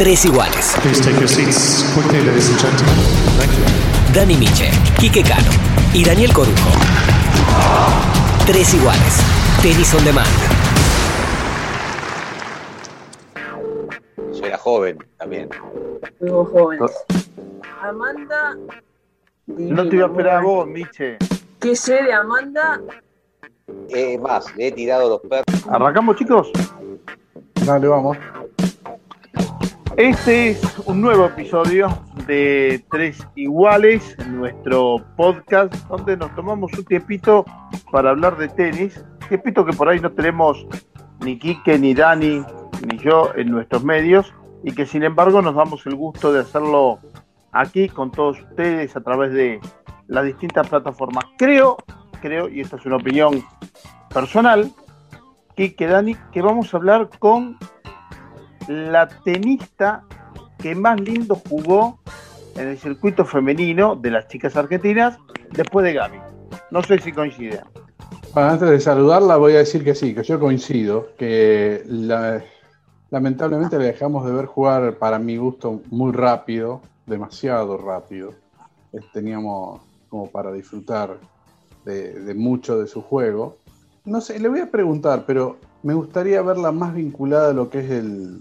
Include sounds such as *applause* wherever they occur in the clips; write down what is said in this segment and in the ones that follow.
Tres iguales. Please take your seats quickly, ladies and gentlemen. Thank you. Dani Miche, Quique Cano y Daniel Corujo. Tres iguales. Tenis on demand. Yo era joven también. Fuimos jóvenes. Amanda. No te iba a esperar a vos, Miche. ¿Qué sé de Amanda? Es más, le he tirado los perros. ¿Arrancamos, chicos? Dale, vamos. Este es un nuevo episodio de Tres Iguales, nuestro podcast, donde nos tomamos un tiempito para hablar de tenis. Tiempito que por ahí no tenemos ni Quique, ni Dani, ni yo en nuestros medios, y que sin embargo nos damos el gusto de hacerlo aquí con todos ustedes a través de las distintas plataformas. Creo, creo, y esta es una opinión personal, Quique, Dani, que vamos a hablar con la tenista que más lindo jugó en el circuito femenino de las chicas argentinas después de Gaby. No sé si coinciden. Bueno, antes de saludarla voy a decir que sí, que yo coincido, que la- lamentablemente le dejamos de ver jugar para mi gusto muy rápido, demasiado rápido. Eh, Teníamos como para disfrutar de, de mucho de su juego. No sé, le voy a preguntar, pero me gustaría verla más vinculada a lo que es el,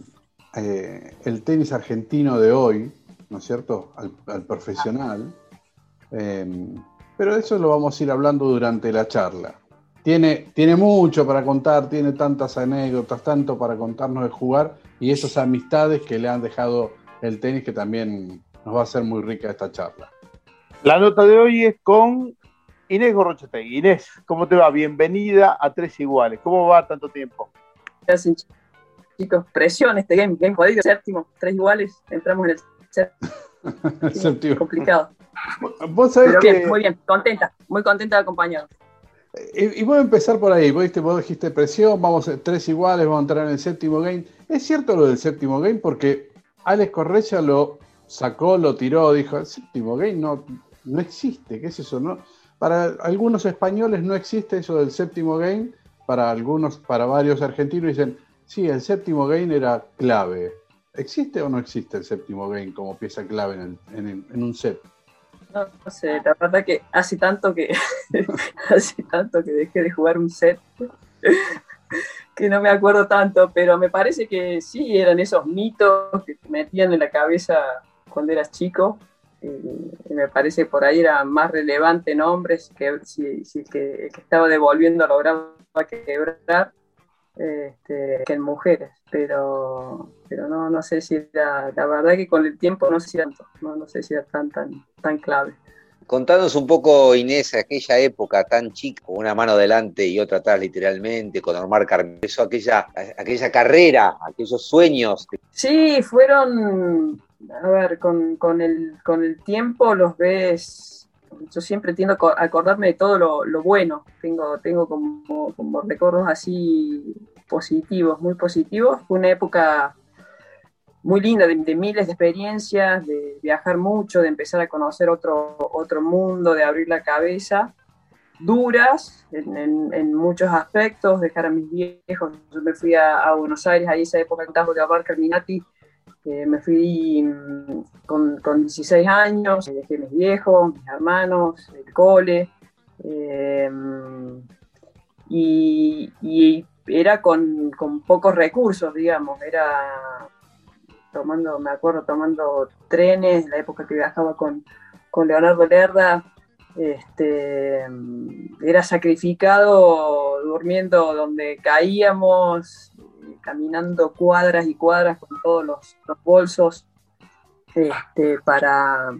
eh, el tenis argentino de hoy, ¿no es cierto? Al, al profesional. Eh, pero eso lo vamos a ir hablando durante la charla. Tiene, tiene mucho para contar, tiene tantas anécdotas, tanto para contarnos de jugar y esas amistades que le han dejado el tenis que también nos va a hacer muy rica esta charla. La nota de hoy es con Inés Gorrochategui. Inés, ¿cómo te va? Bienvenida a Tres Iguales. ¿Cómo va tanto tiempo? ¿Qué hacen, ch- chicos? Presión este game, game jodido, séptimo, tres iguales, entramos en el *laughs* séptimo, Séptimo. complicado. Vos sabés Pero que, muy bien, contenta, muy contenta de acompañar. y, y voy a empezar por ahí, vos, dijiste- vos dijiste presión, vamos a tres iguales, vamos a entrar en el séptimo game. Es cierto lo del séptimo game porque Alex Correia lo sacó, lo tiró, dijo, el séptimo game no, no existe, ¿qué es eso? No? Para algunos españoles no existe eso del séptimo game, para algunos, para varios argentinos dicen, sí, el séptimo game era clave. ¿Existe o no existe el séptimo game como pieza clave en, el- en un set? No, sé, la verdad que hace tanto que *laughs* hace tanto que dejé de jugar un set *laughs* que no me acuerdo tanto, pero me parece que sí eran esos mitos que te metían en la cabeza cuando eras chico. eh, y me parece que por ahí era más relevante en hombres que si, si que, el que estaba devolviendo lograba quebrar este, que en mujeres, pero, pero no, no sé si era, la verdad que con el tiempo no sé si era, no, no sé si era tan, tan, tan clave. Contanos un poco, Inés, aquella época tan chica, con una mano delante y otra atrás, literalmente, con Omar Carmelo, aquella, aquella carrera, aquellos sueños. Sí, fueron, a ver, con, con, el, con el tiempo los ves, yo siempre tiendo a co- a acordarme de todo lo, bueno, tengo, tengo como, como recuerdos así positivos, muy positivos, fue una época muy linda, de, miles de experiencias, de viajar mucho, de empezar a conocer otro, otro mundo, de abrir la cabeza, duras en, en- en muchos aspectos, dejar a mis viejos, yo me fui a, Buenos Aires, ahí esa época que estaba de Abar Carminati, eh, me fui mm, con, con 16 años, dejé mis viejos, mis hermanos, el cole, eh, y, era con, con pocos recursos, digamos, era tomando, me acuerdo, tomando trenes, la época que viajaba con, con Leonardo Lerda, este, era sacrificado durmiendo donde caíamos, caminando cuadras y cuadras con todos los, bolsos este, para,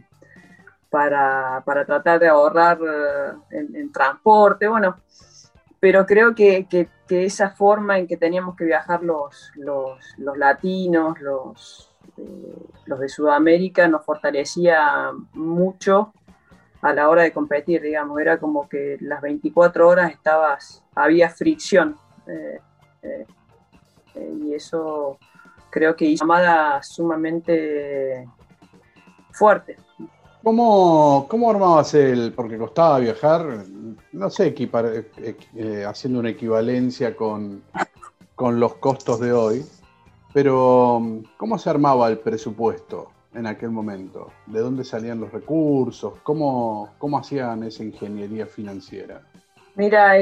para, para tratar de ahorrar eh, en, transporte, bueno, pero creo que, que- esa forma en que teníamos que viajar los, los, latinos, los, eh, los de Sudamérica, nos fortalecía mucho a la hora de competir, digamos, era como que las 24 horas estabas, había fricción, eh, eh, y eso creo que hizo llamada sumamente fuerte. ¿Cómo, ¿Cómo armabas el.? Porque costaba viajar, no sé, equipar- eh, eh, haciendo una equivalencia con, con los costos de hoy. Pero, ¿cómo se armaba el presupuesto en aquel momento? ¿De dónde salían los recursos? ¿Cómo, cómo hacían esa ingeniería financiera? Mira,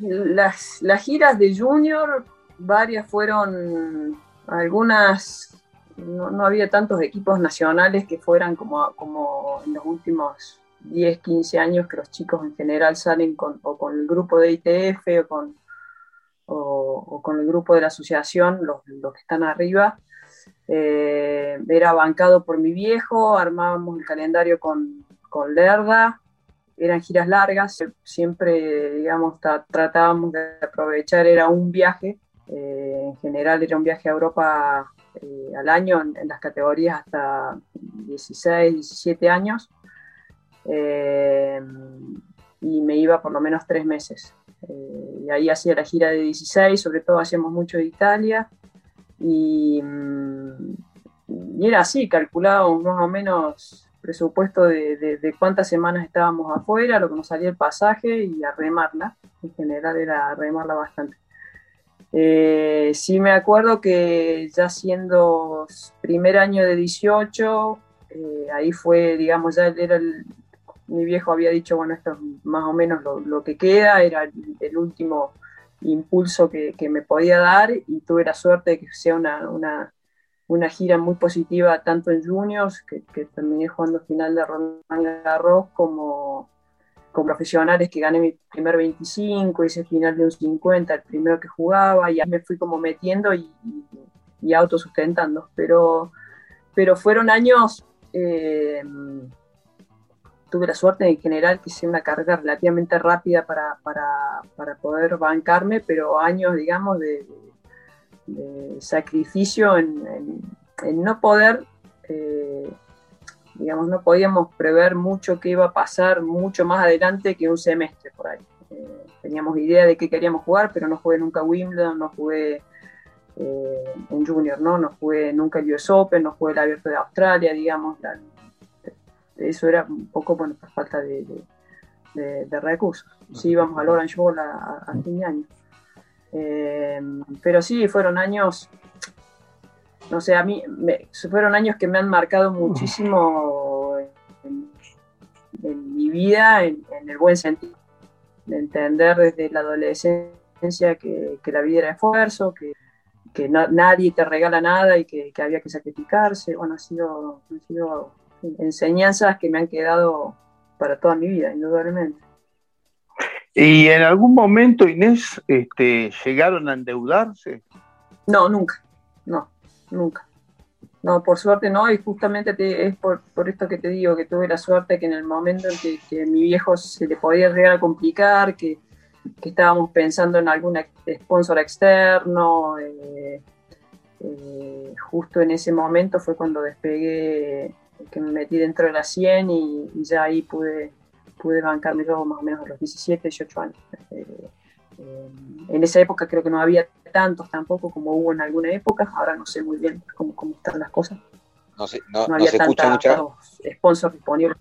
las, las giras de Junior, varias fueron, algunas, no, había tantos equipos nacionales que fueran como, como en los últimos 10, 15 años que los chicos en general salen con, o con el grupo de ITF o con, o, con el grupo de la asociación, los, que están arriba. Eh, era bancado por mi viejo, armábamos el calendario con, con Lerda, eran giras largas, siempre, digamos, tratábamos de aprovechar, era un viaje, eh, en general era un viaje a Europa eh, al año en, las categorías hasta 16, 17 años, y me iba por lo menos tres meses. Eh, y ahí hacía la gira de 16, sobre todo hacíamos mucho de Italia. Y, mm, y era así, calculábamos más o menos presupuesto de, de, cuántas semanas estábamos afuera, lo que nos salía el pasaje y a remarla. En general era remarla bastante. Eh, sí me acuerdo que ya siendo primer año de 18, eh, ahí fue, digamos, ya era el, mi viejo había dicho, bueno, esto es más o menos lo, que queda, era el, último impulso que, me podía dar y tuve la suerte de que sea una, gira muy positiva tanto en juniors, que, terminé jugando final de Roland Garros, como con profesionales que gané mi primer 25, hice final de un 50, el primero que jugaba, y ahí me fui como metiendo y, autosustentando. Pero, pero fueron años... Eh, tuve la suerte en general que hice una carrera relativamente rápida para, poder bancarme, pero años, digamos, de, sacrificio en, no poder, eh, digamos, no podíamos prever mucho qué iba a pasar mucho más adelante que un semestre por ahí. Eh, teníamos idea de qué queríamos jugar, pero no jugué nunca Wimbledon, no jugué eh, en Junior, ¿no? No jugué nunca el US Open, no jugué el Abierto de Australia, digamos, eso era un poco por falta de, recursos. Sí íbamos al Orange Bowl a, fin de año. Eh, pero sí, fueron años, no sé, a mí fueron años que me han marcado muchísimo en, mi vida, en, el buen sentido, de entender desde la adolescencia que, la vida era esfuerzo, que, nadie te regala nada y que, había que sacrificarse. Bueno, ha sido, ha sido enseñanzas que me han quedado para toda mi vida, indudablemente. ¿Y en algún momento, Inés, este, llegaron a endeudarse? No, nunca, no, nunca. No, por suerte no, y justamente es por, esto que te digo, que tuve la suerte que en el momento en que, a mi viejo se le podía llegar a complicar, que, estábamos pensando en algún sponsor externo, eh, eh, justo en ese momento fue cuando despegué que me metí dentro de la 100 y, ya ahí pude, pude bancarme yo más o menos a los 17, 18 años. Eh, eh, en esa época creo que no había tantos tampoco como hubo en alguna época, ahora no sé muy bien cómo, cómo están las cosas. No, sé, no, había se escucha mucha... sponsors disponibles.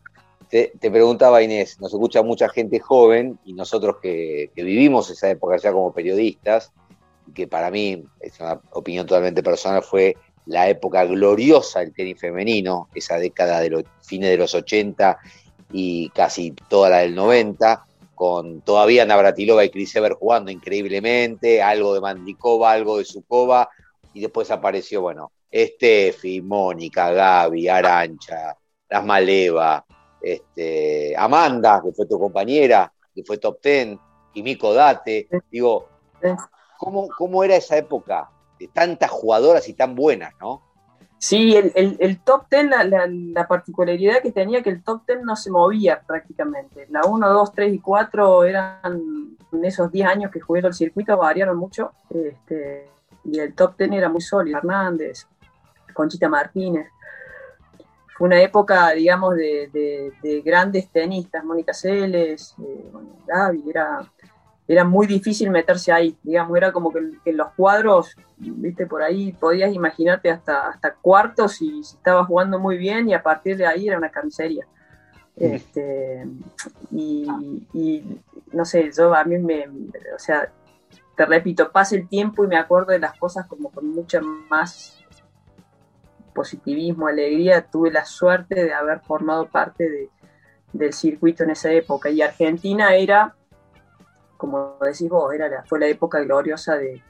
Te, te, preguntaba Inés, nos escucha mucha gente joven y nosotros que, que vivimos esa época ya como periodistas, que para mí, es una opinión totalmente personal, fue la época gloriosa del tenis femenino, esa década de los fines de los 80 y casi toda la del 90, con todavía Navratilova y Chris Ever jugando increíblemente, algo de Mandikova, algo de Sukova, y después apareció, bueno, Steffi, Mónica, Gaby, Arancha, Las Maleva, este, Amanda, que fue tu compañera, que fue top ten, y Miko Date. Digo, ¿cómo, ¿cómo era esa época? tantas jugadoras y tan buenas, ¿no? Sí, el, top ten, la, particularidad que tenía que el top ten no se movía prácticamente. La 1, 2, 3 y 4 eran, en esos 10 años que jugué el circuito, variaron mucho. Este, y el top ten era muy sólido. Hernández, Conchita Martínez. Fue una época, digamos, de, grandes tenistas, Mónica Celes, eh, Gaby, era era muy difícil meterse ahí, digamos, era como que, en los cuadros, viste, por ahí podías imaginarte hasta, hasta cuartos y si estabas jugando muy bien y a partir de ahí era una carnicería. Este, y, no sé, yo a mí me, o sea, te repito, pasa el tiempo y me acuerdo de las cosas como con mucha más positivismo, alegría. Tuve la suerte de haber formado parte de, del circuito en esa época. Y Argentina era, como decís vos, era fue la época gloriosa de,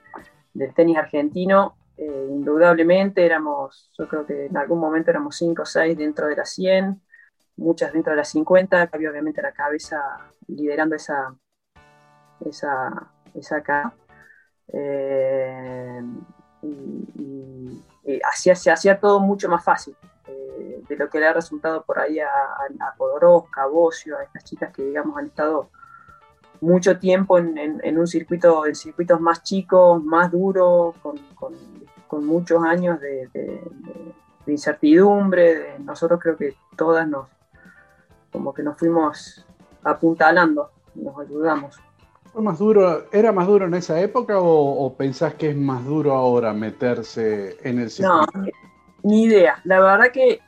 del tenis argentino. Eh, indudablemente éramos, yo creo que en algún momento éramos 5 o 6 dentro de las 100, muchas dentro de las 50, había obviamente la cabeza liderando esa, esa, esa acá. Eh, y, hacía, se hacía todo mucho más fácil eh, de lo que le ha resultado por ahí a, a, Podoroska, a Bocio, a estas chicas que digamos han estado mucho tiempo en, un circuito, en circuitos más chicos, más duros, con, muchos años de, incertidumbre. nosotros creo que todas nos, como que nos fuimos apuntalando, nos ayudamos. ¿Fue más duro, ¿Era más duro en esa época o, pensás que es más duro ahora meterse en el circuito? No, ni idea. La verdad que,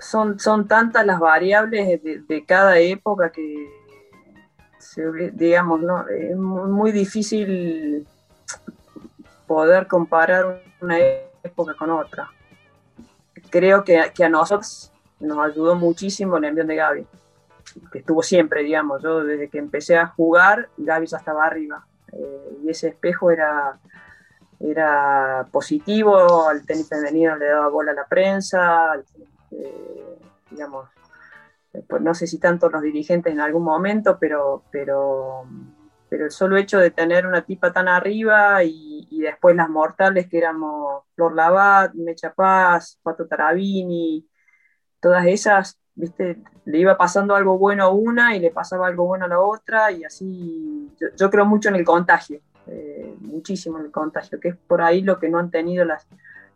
son, son tantas las variables de, cada época que, digamos, ¿no? es muy difícil poder comparar una época con otra. Creo que, que a nosotros nos ayudó muchísimo el envío de Gaby que estuvo siempre, digamos. Yo desde que empecé a jugar, Gaby ya estaba arriba. Eh, y ese espejo era, era positivo, al tenis femenino le daba bola a la prensa, eh, digamos, pues no sé si tanto los dirigentes en algún momento, pero, pero, pero el solo hecho de tener una tipa tan arriba y, después las mortales que éramos Flor Labat, Mecha Paz, Pato Tarabini, todas esas ¿viste? Le iba pasando algo bueno a una y le pasaba algo bueno a la otra y así, yo, creo mucho en el contagio, eh, muchísimo en el contagio, que es por ahí lo que no han tenido las,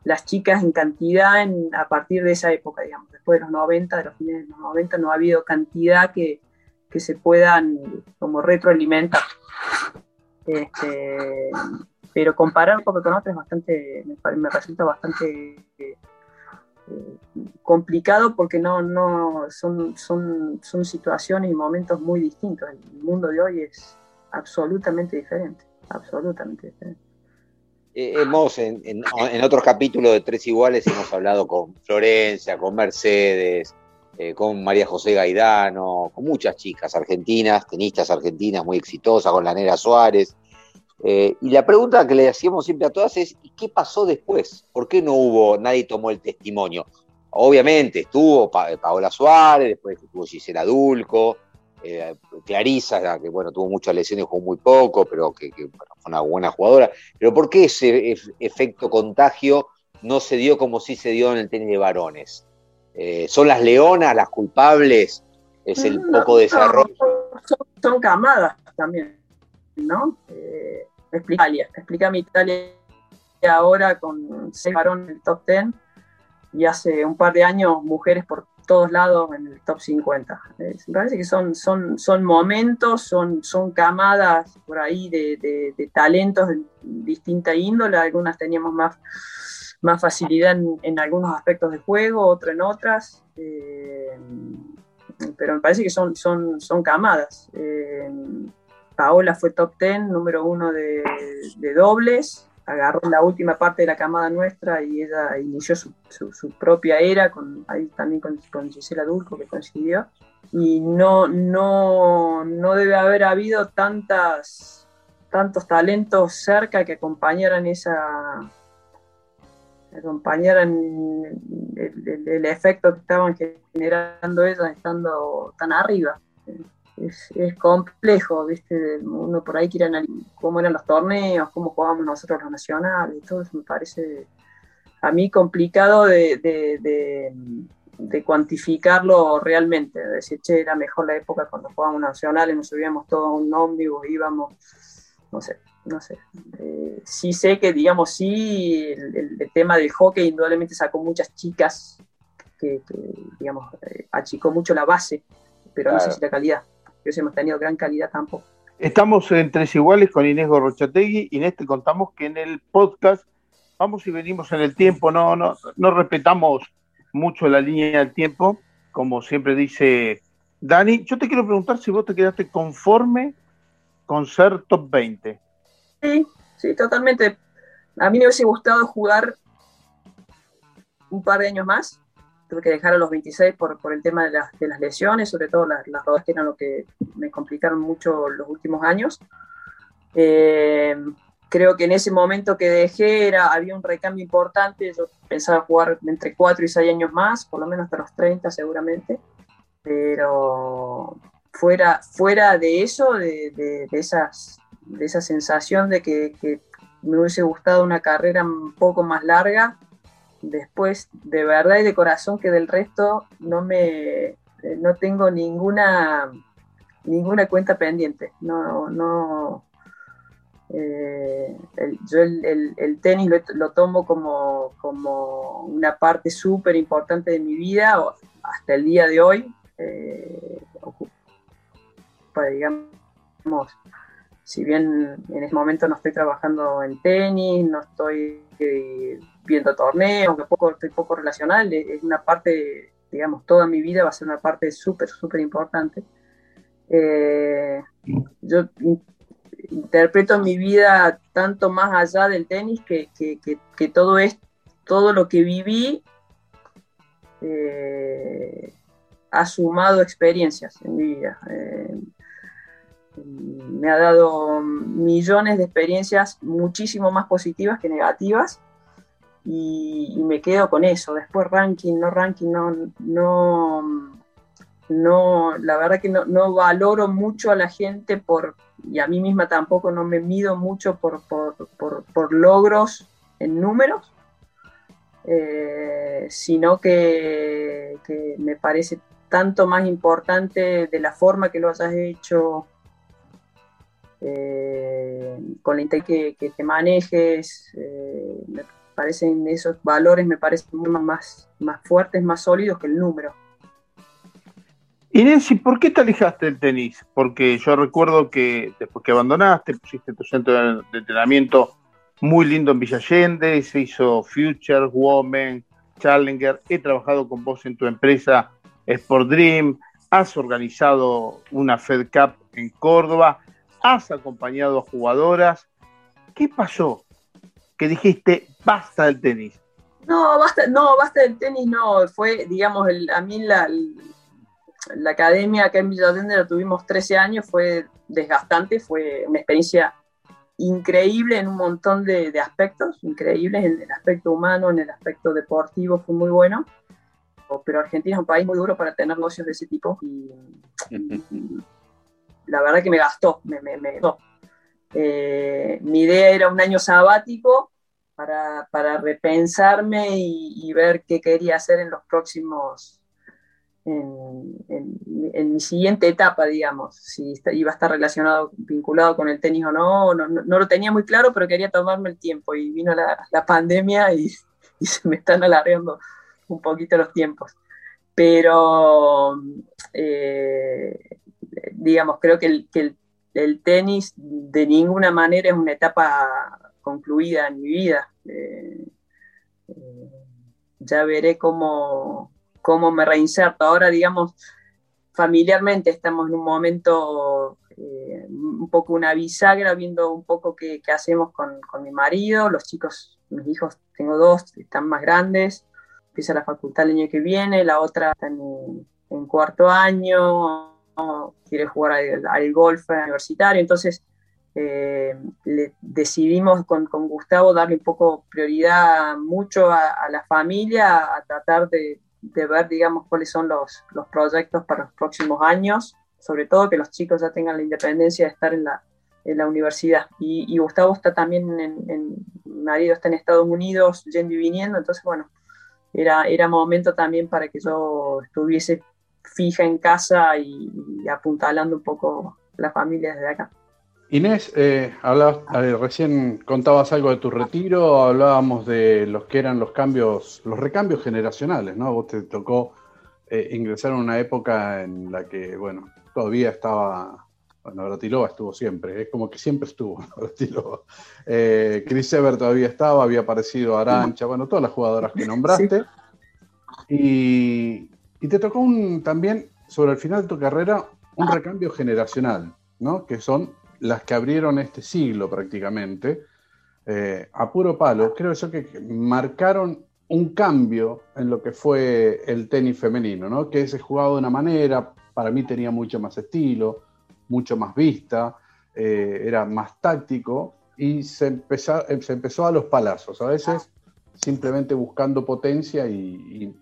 las chicas en cantidad en, a partir de esa época, digamos, después de los 90, de los fines de los 90, no ha habido cantidad que, que se puedan como retroalimentar. Este, pero comparar poco con otras es bastante, me, resulta bastante complicado porque no, no son, son, son situaciones y momentos muy distintos. El mundo de hoy es absolutamente diferente, absolutamente diferente. Eh, hemos en, otros capítulos de Tres Iguales hemos hablado con Florencia, con Mercedes, eh, con María José Gaidano, con muchas chicas argentinas, tenistas argentinas muy exitosas, con la Nera Suárez. Eh, y la pregunta que le hacíamos siempre a todas es, ¿y qué pasó después? ¿Por qué no hubo, nadie tomó el testimonio? Obviamente estuvo Paola Suárez, después estuvo Gisela Dulco, eh, Clarisa, que bueno, tuvo muchas lesiones, jugó muy poco, pero que, fue una buena jugadora. Pero ¿por qué ese efecto contagio no se dio como sí se dio en el tenis de varones? Eh, ¿Son las leonas las culpables? ¿Es el poco desarrollo? son, camadas también, ¿no? explica Italia, explícame Italia ahora con seis varones en el top 10 y hace un par de años mujeres por todos lados en el top 50. me parece que son, son, son momentos, son, son camadas por ahí de, de, talentos de distinta índole, algunas teníamos más, más facilidad en, algunos aspectos de juego, otras en otras. Eh, pero me parece que son, son, son camadas. Eh, Paola fue top 10, número uno de, dobles, agarró la última parte de la camada nuestra y ella inició su, propia era, con, ahí también con, con, Gisela Dulco que coincidió. Y no, no, no debe haber habido tantas, tantos talentos cerca que acompañaran esa acompañaran el, el efecto que estaban generando ellas estando tan arriba es, complejo, ¿viste? Uno por ahí quiere analizar cómo eran los torneos, cómo jugábamos nosotros los nacionales, todo eso me parece a mí complicado de, de, cuantificarlo realmente, de decir, che, era mejor la época cuando jugábamos nacionales, nos subíamos todos a un ómnibus, íbamos, no sé, no sé. Eh, sí sé que, digamos, sí, el, tema del hockey indudablemente sacó muchas chicas que, digamos, eh, achicó mucho la base, pero no sé si la calidad que hemos tenido gran calidad tampoco. Estamos en Tres Iguales con Inés Gorrochategui. Inés, te contamos que en el podcast vamos y venimos en el tiempo, no, no, no respetamos mucho la línea del tiempo, como siempre dice Dani. Yo te quiero preguntar si vos te quedaste conforme con ser top 20. Sí, sí, totalmente. A mí me hubiese gustado jugar un par de años más. Tuve que dejar a los 26 por, por el tema de las, de las lesiones, sobre todo las, las rodas que eran lo que me complicaron mucho los últimos años. Eh, creo que en ese momento que dejé era, había un recambio importante. Yo pensaba jugar entre 4 y 6 años más, por lo menos hasta los 30 seguramente. Pero fuera, fuera de eso, de, de, de esas, de esa sensación de que, que me hubiese gustado una carrera un poco más larga, después de verdad y de corazón que del resto no me no tengo ninguna ninguna cuenta pendiente. No no eh, el, yo el, el, tenis lo, tomo como, como una parte súper importante de mi vida hasta el día de hoy eh, digamos si bien en ese momento no estoy trabajando en tenis no estoy eh, viendo torneos, poco, estoy poco relacional, es una parte, digamos, toda mi vida va a ser una parte súper, súper importante. Eh, yo in, interpreto mi vida tanto más allá del tenis que, que, que, que todo, es, todo lo que viví eh, ha sumado experiencias en mi vida. Me ha dado millones de experiencias muchísimo más positivas que negativas y, me quedo con eso. Después ranking, no ranking, no, no, no la verdad que no, valoro mucho a la gente por, y a mí misma tampoco no me mido mucho por, por, por, por logros en números, eh, sino que, que, me parece tanto más importante de la forma que lo hayas hecho, eh, con la que, que, te manejes, eh, me parecen esos valores, me parecen más, más fuertes, más sólidos que el número. Y Nancy, ¿por qué te alejaste del tenis? Porque yo recuerdo que después que abandonaste, pusiste tu centro de entrenamiento muy lindo en Villa Allende, se hizo Future, Women, Challenger, he trabajado con vos en tu empresa Sport Dream, has organizado una Fed Cup en Córdoba, has acompañado a jugadoras. ¿Qué pasó? Que dijiste, basta del tenis. No, basta, no, basta del tenis, no. Fue, digamos, el, a mí la, la academia acá en Villa Allende la tuvimos 13 años, fue desgastante, fue una experiencia increíble en un montón de, de, aspectos, increíbles en el aspecto humano, en el aspecto deportivo, fue muy bueno. Pero Argentina es un país muy duro para tener negocios de ese tipo y, y la verdad que me gastó, me, me, me gastó. Eh, mi idea era un año sabático para, para repensarme y, ver qué quería hacer en los próximos, en, mi siguiente etapa, digamos, si iba a estar relacionado, vinculado con el tenis o no, no, no, lo tenía muy claro, pero quería tomarme el tiempo y vino la, pandemia y, *laughs* y, se me están alargando un poquito los tiempos. Pero eh, digamos, creo que el, que el, tenis de ninguna manera es una etapa concluida en mi vida. Eh, eh, ya veré cómo, cómo me reinserto. Ahora, digamos, familiarmente estamos en un momento eh, un poco una bisagra, viendo un poco qué, qué hacemos con, con, mi marido. Los chicos, mis hijos, tengo dos, están más grandes. Empieza la facultad el año que viene, la otra está en, en cuarto año quiere jugar al, al golf universitario, entonces eh, le decidimos con, con, Gustavo darle un poco prioridad mucho a, a la familia, a tratar de, de, ver, digamos, cuáles son los, los proyectos para los próximos años, sobre todo que los chicos ya tengan la independencia de estar en la, en la universidad. Y, y Gustavo está también, en, en, mi marido está en Estados Unidos yendo y viniendo, entonces, bueno, era, era momento también para que yo estuviese fija en casa y, y apuntalando un poco la familia desde acá. Inés, eh, hablabas, eh, recién contabas algo de tu retiro, hablábamos de los que eran los cambios, los recambios generacionales, ¿no? Vos te tocó eh, ingresar en una época en la que, bueno, todavía estaba, bueno, Navratilova estuvo siempre, es como que siempre estuvo *laughs* Navratilova. Eh, Chris Ever todavía estaba, había aparecido Arancha, bueno, todas las jugadoras que nombraste. Sí. Y, y te tocó un, también, sobre el final de tu carrera, un recambio generacional, ¿no? Que son las que abrieron este siglo prácticamente, eh, a puro palo, creo yo que marcaron un cambio en lo que fue el tenis femenino, ¿no? que se jugaba de una manera, para mí tenía mucho más estilo, mucho más vista, eh, era más táctico y se empezó, se empezó a los palazos, a veces simplemente buscando potencia y,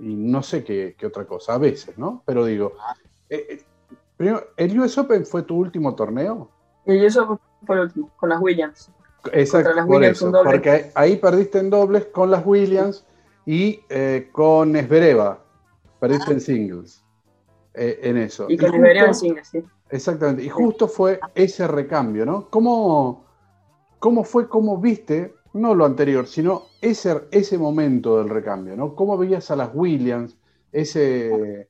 no sé qué, otra cosa, a veces, ¿no? Pero digo, eh, eh, primero, ¿el US Open fue tu último torneo? El US Open fue el último, con las Williams. Exacto, por eso, porque ahí perdiste en dobles con las Williams y eh, con Esbereva, perdiste en singles, en eso. Y con Esbereva en singles, sí. Exactamente, y justo fue ese recambio, ¿no? ¿Cómo, cómo fue, cómo viste no lo anterior, sino ese, ese momento del recambio, ¿no? ¿Cómo veías a las Williams, ese,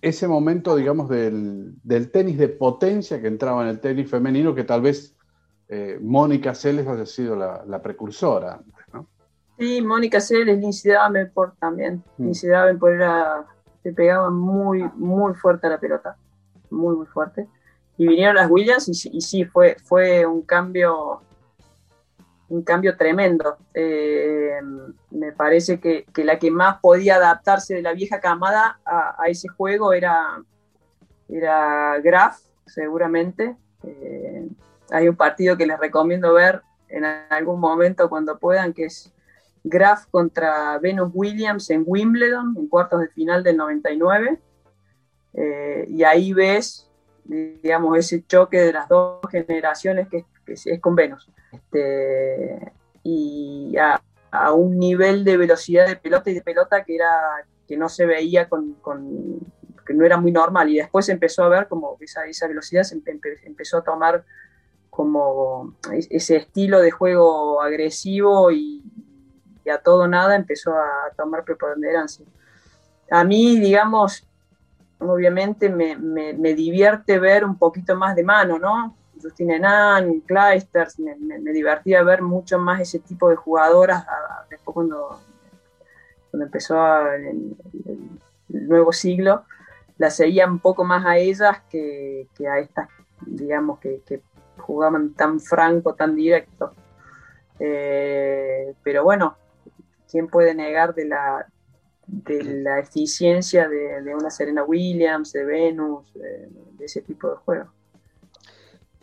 ese momento, digamos, del, tenis de potencia que entraba en el tenis femenino, que tal vez eh, Mónica Celes haya sido la, precursora antes, ¿no? Sí, Mónica Celes, Lindsay Davenport también. Mm. Lindsay Davenport era, se pegaba muy, muy fuerte a la pelota, muy, muy fuerte. Y vinieron las Williams y, y sí, fue, fue un cambio un cambio tremendo. Eh, me parece que, la que más podía adaptarse de la vieja camada a, ese juego era, era Graf, seguramente. Eh, hay un partido que les recomiendo ver en algún momento cuando puedan, que es Graf contra Venus Williams en Wimbledon, en cuartos de final del 99. Eh, y ahí ves, digamos, ese choque de las dos generaciones que, que es con Venus. Este, y a, un nivel de velocidad de pelota y de pelota que era que no se veía con, que no era muy normal y después empezó a ver como esa, esa velocidad se empezó a tomar como ese estilo de juego agresivo y, a todo nada empezó a tomar preponderancia. A mí, digamos, obviamente me, me, me, divierte ver un poquito más de mano, ¿no? Justin Enan, Clijsters, me, me, divertía ver mucho más ese tipo de jugadoras después cuando, empezó el, nuevo siglo, la seguía un poco más a ellas que, a estas, digamos, que, jugaban tan franco, tan directo. Eh, pero bueno, ¿quién puede negar de la, de la eficiencia de, una Serena Williams, de Venus, de, de ese tipo de juegos?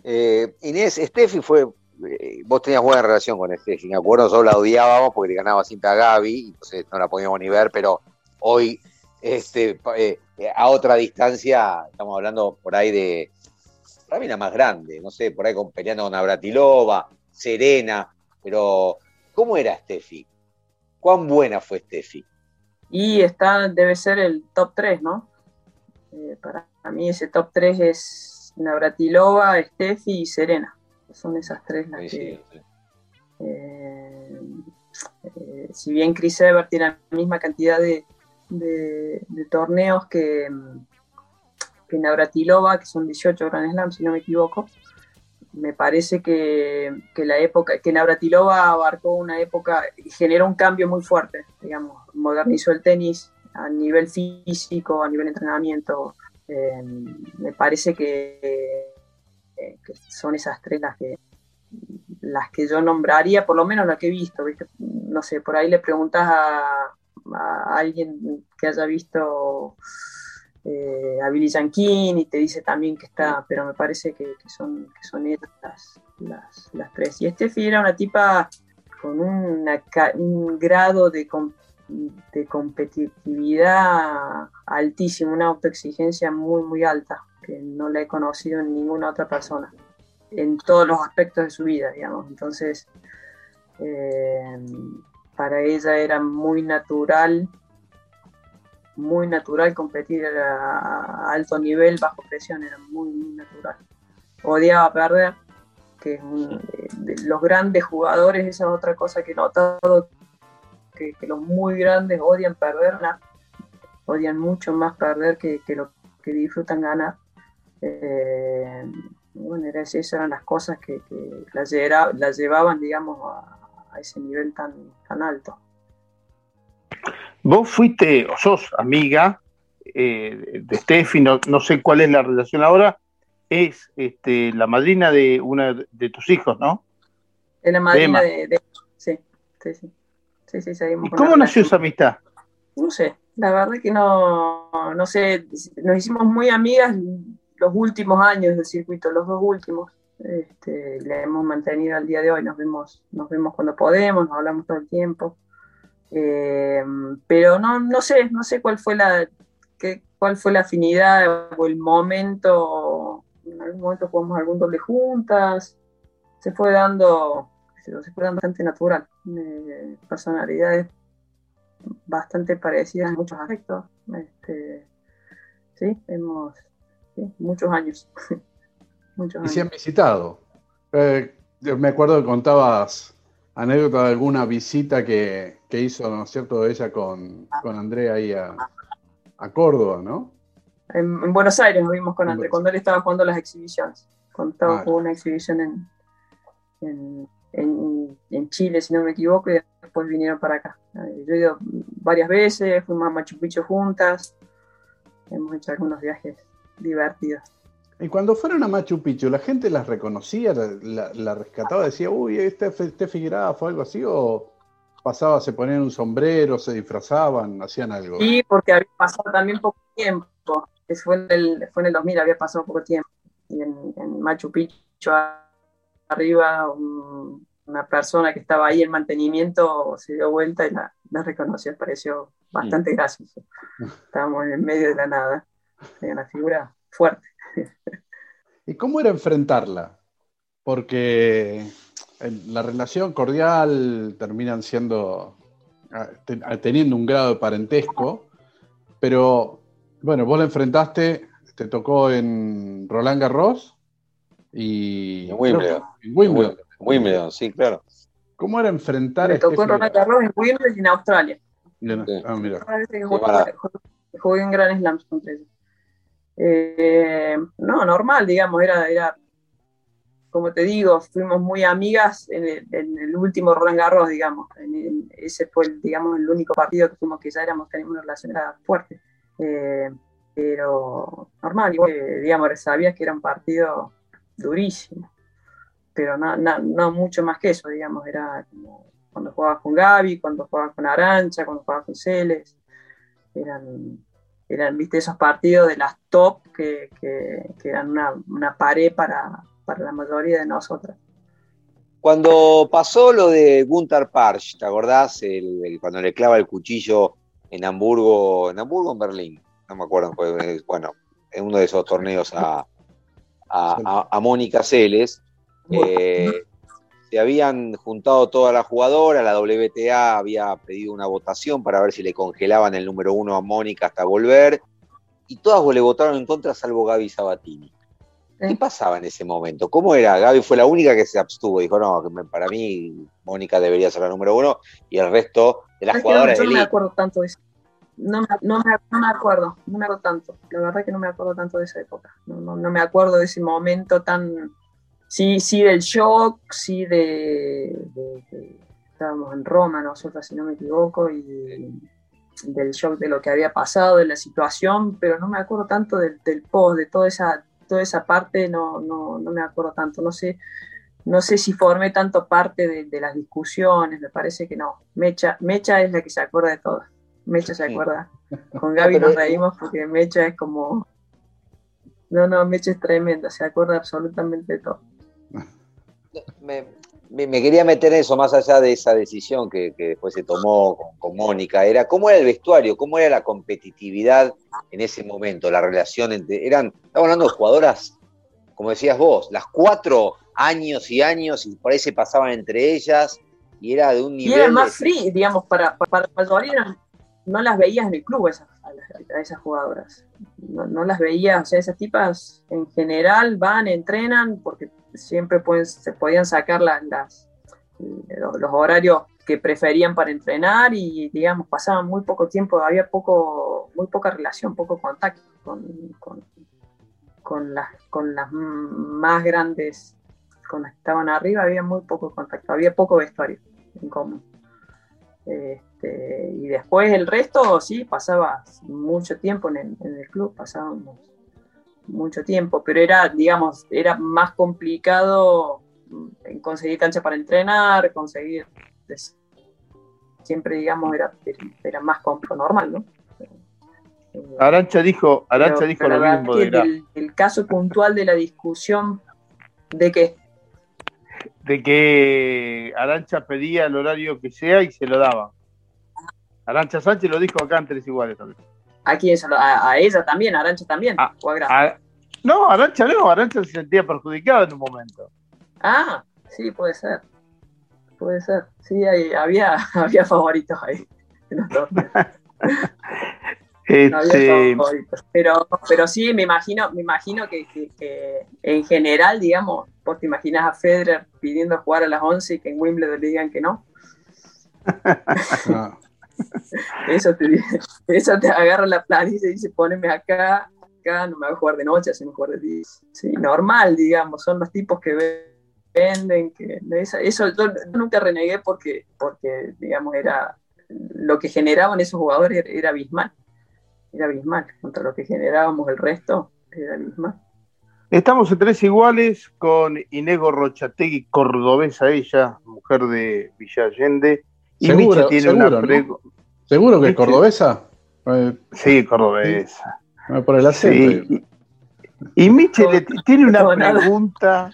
Eh, Inés, Steffi fue, eh, vos tenías buena relación con Steffi, me acuerdo, nosotros la odiábamos porque le ganaba siempre a Gaby, entonces no la podíamos ni ver, pero hoy, este, eh, a otra distancia, estamos hablando por ahí de, para la más grande, no sé, por ahí con, peleando con Abratilova, Serena, pero ¿cómo era Steffi? ¿Cuán buena fue Steffi? Y está, debe ser el top 3, ¿no? para mí ese top 3 es Navratilova, Steffi y Serena. Son esas tres las que. Eh, eh, si bien Chris Evert tiene la misma cantidad de, torneos que, que Navratilova, que son 18 Grand Slam, si no me equivoco, me parece que, la época, que Navratilova abarcó una época, generó un cambio muy fuerte, digamos, modernizó el tenis a nivel físico, a nivel de entrenamiento, eh, me parece eh, que, son esas tres las que, las que yo nombraría, por lo menos las que he visto. No sé, por ahí le preguntas a, alguien que haya visto eh, a Billy Jean y te dice también que está, pero me parece que, son, que son estas las, las, tres. Y Steffi era una tipa con un grado de, de competitividad altísima, una autoexigencia muy, muy alta, que no la he conocido en ninguna otra persona, en todos los aspectos de su vida, digamos. Entonces, eh, para ella era muy natural, muy natural competir a, alto nivel, bajo presión, era muy, muy natural. Odiaba perder, que los grandes jugadores, esa es otra cosa que he notado, que, los muy grandes odian perder, odian mucho más perder que, lo que disfrutan ganar. Eh, bueno, esas eran las cosas que, las, llevaban, digamos, a, ese nivel tan, tan alto. Vos fuiste, o sos amiga eh, de Steffi, no, sé cuál es la relación ahora, es este, la madrina de una de tus hijos, ¿no? Es la madrina de, de, Sí, sí, sí. Sí, sí seguimos ¿Y cómo nació esa amistad? No sé, la verdad que no, no sé, nos hicimos muy amigas los últimos años del circuito, los dos últimos. Este, la hemos mantenido al día de hoy, nos vemos, nos vemos cuando podemos, nos hablamos todo el tiempo. Eh, pero no, no sé, no sé cuál fue la qué, cuál fue la afinidad o el momento. En algún momento jugamos algún doble juntas. Se fue dando, se fue dando bastante natural. Eh, personalidades bastante parecidas en muchos aspectos. Este, sí, hemos muchos años. *laughs* muchos y se han visitado. Eh, me acuerdo que contabas anécdota de alguna visita que, hizo, ¿no es cierto?, ella con, con Andrea ahí a, Córdoba, ¿no? En, Buenos Aires nos vimos con Andrea, cuando él estaba jugando las exhibiciones. Cuando estaba jugando una exhibición en, en, Chile, si no me equivoco, y después vinieron para acá. Eh, yo he ido varias veces, fuimos a Machu Picchu juntas, hemos hecho algunos viajes divertidos. Y cuando fueron a Machu Picchu, ¿la gente las reconocía, la, rescataba, decía, uy, este, este figuraba o algo así? ¿O pasaba, se ponían un sombrero, se disfrazaban, hacían algo? Sí, porque había pasado también poco tiempo. Fue en el, fue en el 2000, había pasado poco tiempo. Y en, Machu Picchu, arriba, una persona que estaba ahí en mantenimiento se dio vuelta y la, la reconoció. Pareció bastante mm. gracioso. Estábamos en medio de la nada. Era una figura fuerte. *laughs* ¿Y cómo era enfrentarla? Porque la relación cordial terminan siendo, teniendo un grado de parentesco, pero bueno, vos la enfrentaste, te tocó en Roland Garros y... En Wimbledon. En Wimbledon. Wimbledon, sí, claro. ¿Cómo era enfrentar Me tocó en Roland Garros, en Wimbledon y en Australia. Ah, mira. Jugué en Grand Slams contra ellos. Eh, no, normal, digamos, era, era, como te digo, fuimos muy amigas en el, último Roland Garros, digamos. ese fue, digamos, el único partido que fuimos que ya éramos, teníamos una relación fuerte. Eh, pero normal, digamos, sabías que era un partido durísimo. Pero no, no, mucho más que eso, digamos, era como cuando jugabas con Gaby, cuando jugabas con Arancha, cuando jugabas con Celes. Eran eran, viste, esos partidos de las top que, eran una, pared para, la mayoría de nosotras. Cuando pasó lo de Gunther Parch, ¿te acordás? El, cuando le clava el cuchillo en Hamburgo, en Hamburgo o en Berlín, no me acuerdo, bueno, en uno de esos torneos a, a, Mónica Celes, eh, se habían juntado todas las jugadoras, la WTA había pedido una votación para ver si le congelaban el número uno a Mónica hasta volver, y todas le votaron en contra salvo Gaby Sabatini. ¿Qué pasaba en ese momento? ¿Cómo era? Gaby fue la única que se abstuvo, dijo, no, para mí Mónica debería ser la número uno, y el resto de las jugadoras... Yo no me acuerdo tanto de eso. No, me acuerdo, no me acuerdo tanto. La verdad que no me acuerdo tanto de esa época. no me acuerdo de ese momento tan sí, sí del shock, sí de, estábamos en Roma nosotros si no me equivoco, y del shock de lo que había pasado, de la situación, pero no me acuerdo tanto del, post, de toda esa, toda esa parte, no, no, no, me acuerdo tanto, no sé, no sé si formé tanto parte de, las discusiones, me parece que no. Mecha, Mecha es la que se acuerda de todo. Mecha se acuerda. *laughs* Con Gaby nos reímos porque Mecha es como... No, no, Mecha es tremenda, se acuerda absolutamente de todo. Me, quería meter en eso, más allá de esa decisión que, después se tomó con, Mónica, era cómo era el vestuario, cómo era la competitividad en ese momento, la relación entre, eran, estamos hablando de jugadoras, como decías vos, las cuatro años y años, y por ahí se pasaban entre ellas, y era de un nivel... Y era más free, digamos, para, para, para no las veías en el club esas, a, esas jugadoras. No, no, las veías, o sea, esas tipas en general van, entrenan, porque siempre pueden, se podían sacar las, los, horarios que preferían para entrenar y digamos pasaban muy poco tiempo, había poco, muy poca relación, poco contacto con, con, las, con las más grandes, con las que estaban arriba, había muy poco contacto, había poco vestuario en común. Este, y después el resto, sí, pasaba mucho tiempo en el, en el club, pasábamos mucho tiempo, pero era, digamos, era más complicado en conseguir cancha para entrenar, conseguir siempre digamos era, era más compro normal, ¿no? Arancha dijo, Arancha dijo lo mismo de el, caso puntual de la discusión de qué? De que Arancha pedía el horario que sea y se lo daba. Arancha Sánchez lo dijo acá en Tres Iguales también. ¿A quién? ¿A, a ella también? ¿A Arancha también? Ah, a, no, Arancha no, Arancha se sentía perjudicada en un momento. Ah, sí, puede ser. Puede ser. Sí, había, *laughs* había favoritos ahí. *laughs* Este, pero, pero sí, me imagino, me imagino que, en general, digamos, vos te imaginas a Federer pidiendo jugar a las 11 y que en Wimbledon le digan que no. *laughs* Eso, te, eso te agarra la planilla y dice, poneme acá, acá, no me voy a jugar de noche, así me jugar de día. Sí, normal, digamos, son los tipos que venden, que eso, yo nunca renegué porque, porque, digamos, era lo que generaban esos jugadores era abismal era abismal. Contra lo que generábamos el resto, era abismal. Estamos en tres iguales con Inego Rochategui, cordobesa ella, mujer de Villa Allende. Y seguro, tiene seguro, una ¿Seguro que es cordobesa? Sí, cordobesa. Por el acento. Y Miche tiene una pregunta.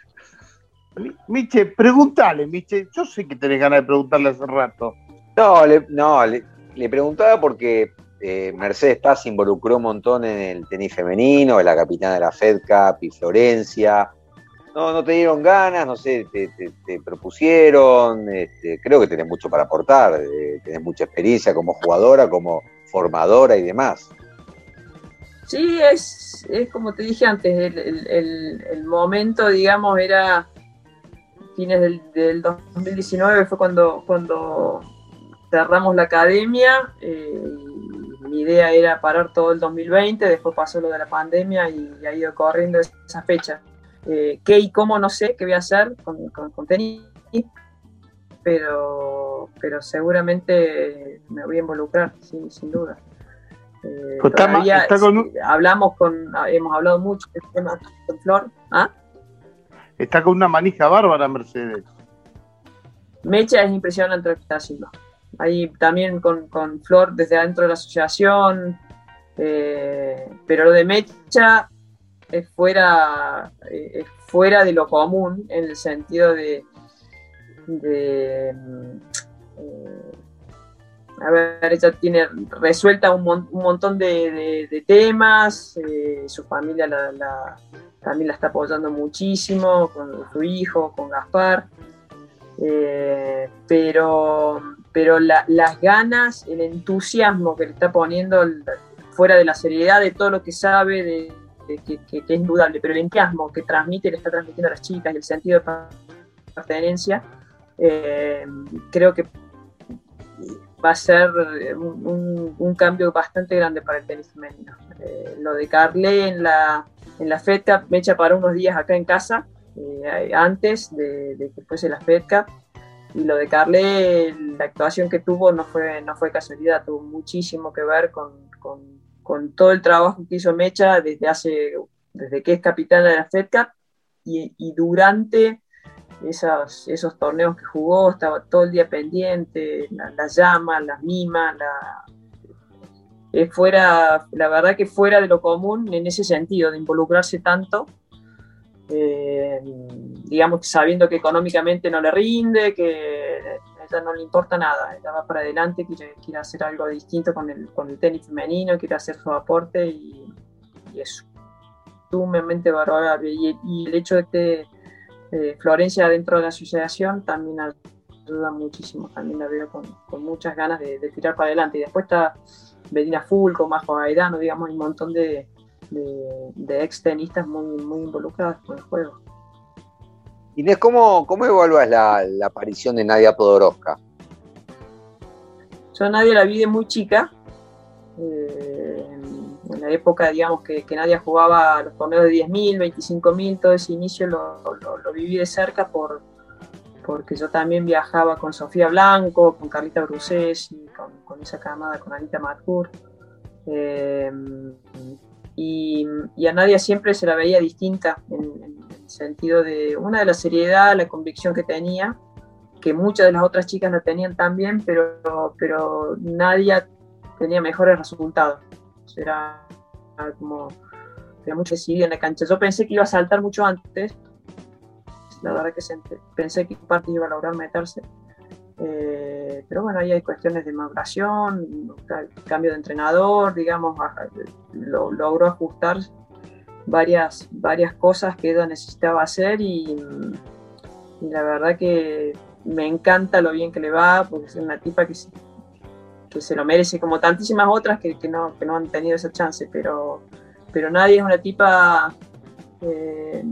Miche, pregúntale, Miche. Yo sé que tenés ganas de preguntarle hace rato. No, le, no, le preguntaba porque eh, Mercedes Paz se involucró un montón en el tenis femenino, es la capitana de la Fed Cup y Florencia. No, no te dieron ganas, no sé, te, propusieron, este, creo que tenés mucho para aportar, eh, tenés mucha experiencia como jugadora, como formadora y demás. Sí, es, es como te dije antes, el, momento, digamos, era fines del, 2019, fue cuando, cuando cerramos la academia. Eh, mi idea era parar todo el 2020, después pasó lo de la pandemia y ha ido corriendo esa fecha. Eh, ¿Qué y cómo? No sé qué voy a hacer con, con, tenis, pero, pero seguramente me voy a involucrar, sin, sin duda. Eh, pues hablamos con, hemos hablado mucho de este tema con Flor. ¿Ah? Está con una manija bárbara, Mercedes. Mecha es impresionante lo que está haciendo ahí también con, con Flor desde adentro de la asociación, eh, pero lo de Mecha es fuera, eh, fuera de lo común en el sentido de, eh, a ver, ella tiene resuelta un montón de, temas, su familia también la está apoyando muchísimo, con su hijo, con Gaspar, pero pero las ganas, el entusiasmo que le está poniendo fuera de la seriedad de todo lo que sabe, de, que, es indudable, pero el entusiasmo que transmite, le está transmitiendo a las chicas, el sentido de pertenencia, eh, creo que va a ser un, cambio bastante grande para el tenis femenino. Eh, lo de Carle en la, en la Fed Cup me echa para unos días acá en casa, eh, antes de, de, que fuese la Fed Cup, y lo de Carle, la actuación que tuvo no fue, no fue casualidad, tuvo muchísimo que ver con, todo el trabajo que hizo Mecha desde hace, desde que es capitana de la Fed Cup y, durante esos, esos torneos que jugó, estaba todo el día pendiente, las la llama, las mimas, la, es fuera, la verdad que fuera de lo común en ese sentido, de involucrarse tanto eh, digamos, sabiendo que económicamente no le rinde, que a ella no le importa nada, ella va para adelante, quiere, quiere hacer algo distinto con el, con el tenis femenino, quiere hacer su aporte y, y es sumamente valorable. Y, el hecho de que eh, Florencia dentro de la asociación también ayuda muchísimo, también la veo con, muchas ganas de, tirar para adelante. Y después está Medina Full, con Majo Gaidano, digamos, hay un montón de, de, ex tenistas muy, muy involucrados con el juego. Inés, ¿cómo, cómo evaluas la, aparición de Nadia Podoroska? Yo a Nadia la vi de muy chica, eh, en la época, digamos, que, que Nadia jugaba los torneos de 10.000, 25.000, todo ese inicio lo, lo, viví de cerca por, porque yo también viajaba con Sofía Blanco, con Carlita Brusés y con, esa camada, con Anita Marcour. Eh, y, a Nadia siempre se la veía distinta en, el sentido de, una de la seriedad, la convicción que tenía, que muchas de las otras chicas no tenían también, pero, pero Nadia tenía mejores resultados. Era como, era mucho decidido en la cancha. Yo pensé que iba a saltar mucho antes, la verdad que pensé que parte iba a lograr meterse. Eh, pero bueno, ahí hay cuestiones de maduración, cambio de entrenador, digamos, lo, logró ajustar varias, varias cosas que ella necesitaba hacer y, la verdad que me encanta lo bien que le va, porque es una tipa que se, lo merece, como tantísimas otras que, no, que no han tenido esa chance, pero, pero nadie es una tipa eh,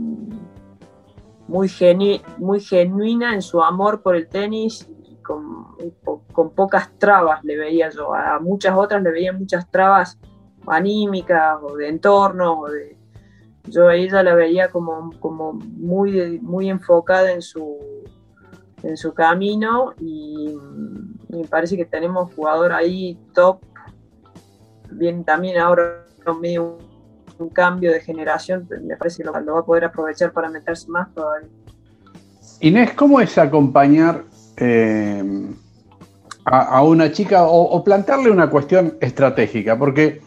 muy, genuina en su amor por el tenis con, con, pocas trabas le veía yo. A muchas otras le veía muchas trabas anímicas o de entorno. O de, yo a ella la veía como, como muy, muy enfocada en su, en su camino y, me parece que tenemos jugador ahí top. Bien, también ahora medio un cambio de generación, me parece que lo, va a poder aprovechar para meterse más todavía. Inés, ¿cómo es acompañar eh, a, una chica o, plantearle una cuestión estratégica? Porque,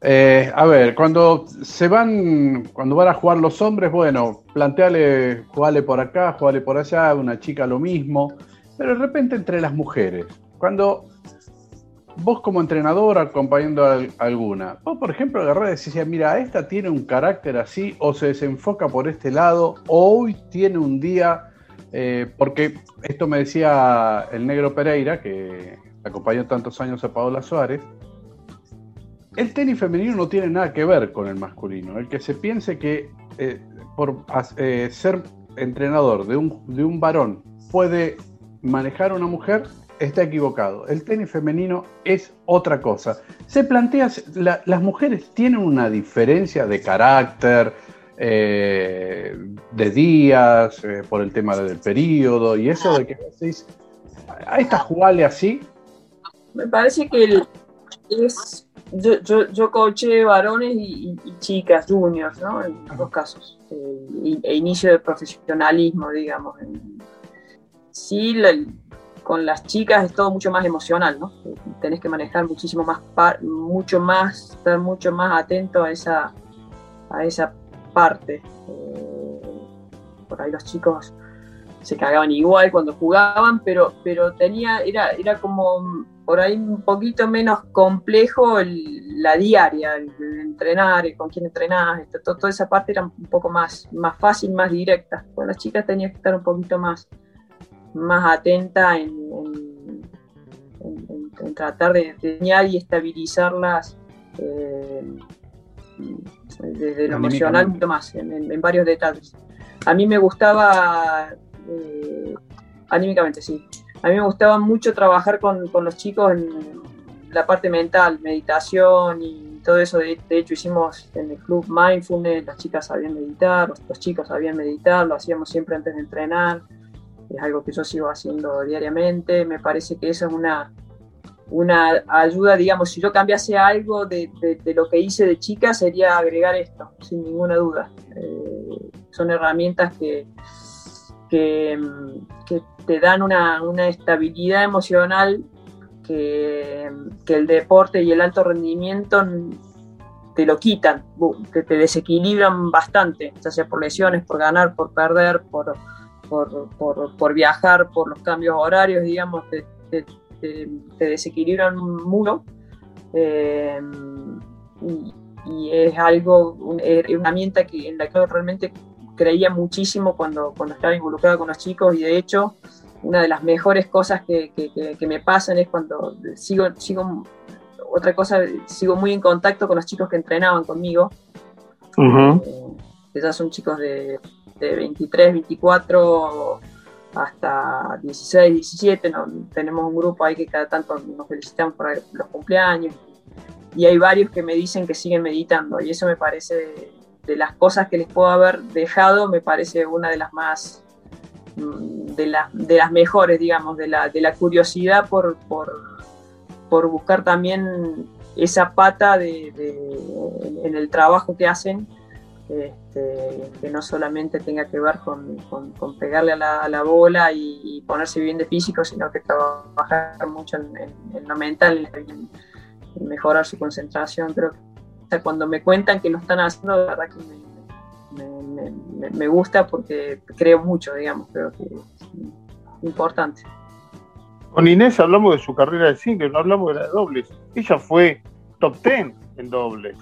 eh, a ver, cuando se van, cuando van a jugar los hombres, bueno, planteale, jugale por acá, jugale por allá, una chica lo mismo, pero de repente entre las mujeres, cuando vos como entrenador acompañando a alguna, vos por ejemplo agarrás y decís, mira, esta tiene un carácter así o se desenfoca por este lado o hoy tiene un día, eh, porque esto me decía el negro Pereira, que acompañó tantos años a Paola Suárez, el tenis femenino no tiene nada que ver con el masculino. El que se piense que eh, por eh, ser entrenador de un, de un varón puede manejar a una mujer, está equivocado. El tenis femenino es otra cosa. Se plantea, las mujeres tienen una diferencia de carácter, eh, de días, eh, por el tema del periodo, y eso de que decís, a esta jugale así. Me parece que es. Yo, yo, yo coaché varones y, chicas, juniors, ¿no? En los dos casos. Eh, e inicio de profesionalismo, digamos. Sí, la, con las chicas es todo mucho más emocional, ¿no? Tenés que manejar muchísimo más, mucho más, estar mucho más atento a esa, a esa Eh, por ahí los chicos se cagaban igual cuando jugaban, pero, pero tenía, era, era como por ahí un poquito menos complejo la diaria, el, entrenar, con quién entrenás, toda esa parte era un poco más, más fácil, más directa. Las chicas tenía que estar un poquito más, más atenta en, tratar de enseñar y estabilizarlas eh, desde lo emocional mucho más, en, varios detalles. A mí me gustaba, eh, anímicamente sí, a mí me gustaba mucho trabajar con, los chicos en la parte mental, meditación y todo eso. De, hecho, hicimos en el club mindfulness, las chicas sabían meditar, los chicos sabían meditar, lo hacíamos siempre antes de entrenar es algo que yo sigo haciendo diariamente. Me parece que eso es una, una ayuda, digamos, si yo cambiase algo de, lo que hice de chica, sería agregar esto, sin ninguna duda. Eh, son herramientas que, que, te dan una, estabilidad emocional que, el deporte y el alto rendimiento te lo quitan, te, te desequilibran bastante, ya sea por lesiones, por ganar, por perder, por por, por, por, viajar, por los cambios horarios, digamos, te, te, desequilibran mucho. Eh, y, es algo, una herramienta que, en la que realmente creía muchísimo cuando, cuando estaba involucrada con los chicos y de hecho una de las mejores cosas que, que, me pasan es cuando sigo, sigo, otra cosa, sigo muy en contacto con los chicos que entrenaban conmigo. Uh ya son chicos de de 23, 24 hasta 16, 17. tenemos un grupo ahí que cada tanto nos felicitan por los cumpleaños. Y hay varios que me dicen que siguen meditando. Y eso me parece, de, las cosas que les puedo haber dejado, me parece una de las más, mm, de, de las mejores, digamos, de la, de la curiosidad por, por, por buscar también esa pata de- en el trabajo que hacen, este, que no solamente tenga que ver con, con- con pegarle a la, a la bola y, y ponerse bien de físico, sino que trabajar mucho en, en- en lo mental, en, en mejorar su concentración. Creo que o sea, cuando me cuentan que lo están haciendo, la verdad que me, me- me- me gusta porque creo mucho, digamos, creo que es importante. Con Inés hablamos de su carrera de single, no hablamos de la de dobles. Ella fue top 10 en dobles.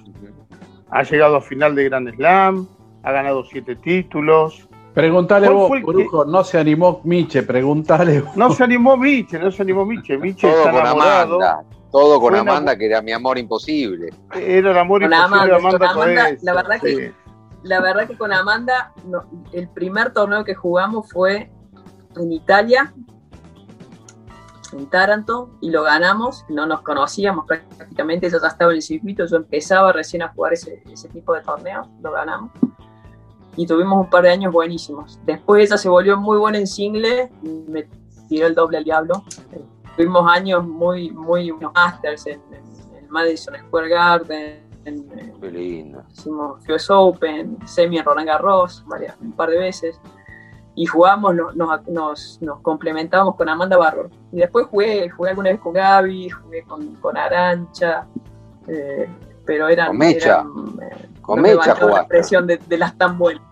Ha llegado a final de Grand Slam, ha ganado siete títulos. Preguntale ¿Cuál vos, que- Corujo, no se animó Miche, preguntale vos. No se animó Miche, no se animó Miche. Miche Todo está con enamorado. Amanda. Todo con Fue una- Amanda, que era mi amor imposible. Era el amor Con imposible Amanda, de Amanda con Amanda, la verdad que- sí. La verdad que con Amanda, no, el primer torneo que jugamos fue en Italia, en Taranto, y lo ganamos. No nos conocíamos prácticamente, ella ya estaba en el circuito, yo empezaba recién a jugar ese, ese tipo de torneos, lo ganamos. Y tuvimos un par de años buenísimos. Después ella se volvió muy buena en single, y me tiró el doble al diablo. Tuvimos años muy, muy masters en, en- en Madison Square Garden, en, en- Qué lindo. hicimos US Open, semi en Roland Garros, varias, un par de veces. Y jugamos, no- nos, nos, nos complementábamos con Amanda Barro. Y después jugué, jugué alguna vez con Gaby, jugué con, con Arancha, eh, pero eran. Con Mecha. eran, eh, Con me Mecha la presión de, de las tan buenas.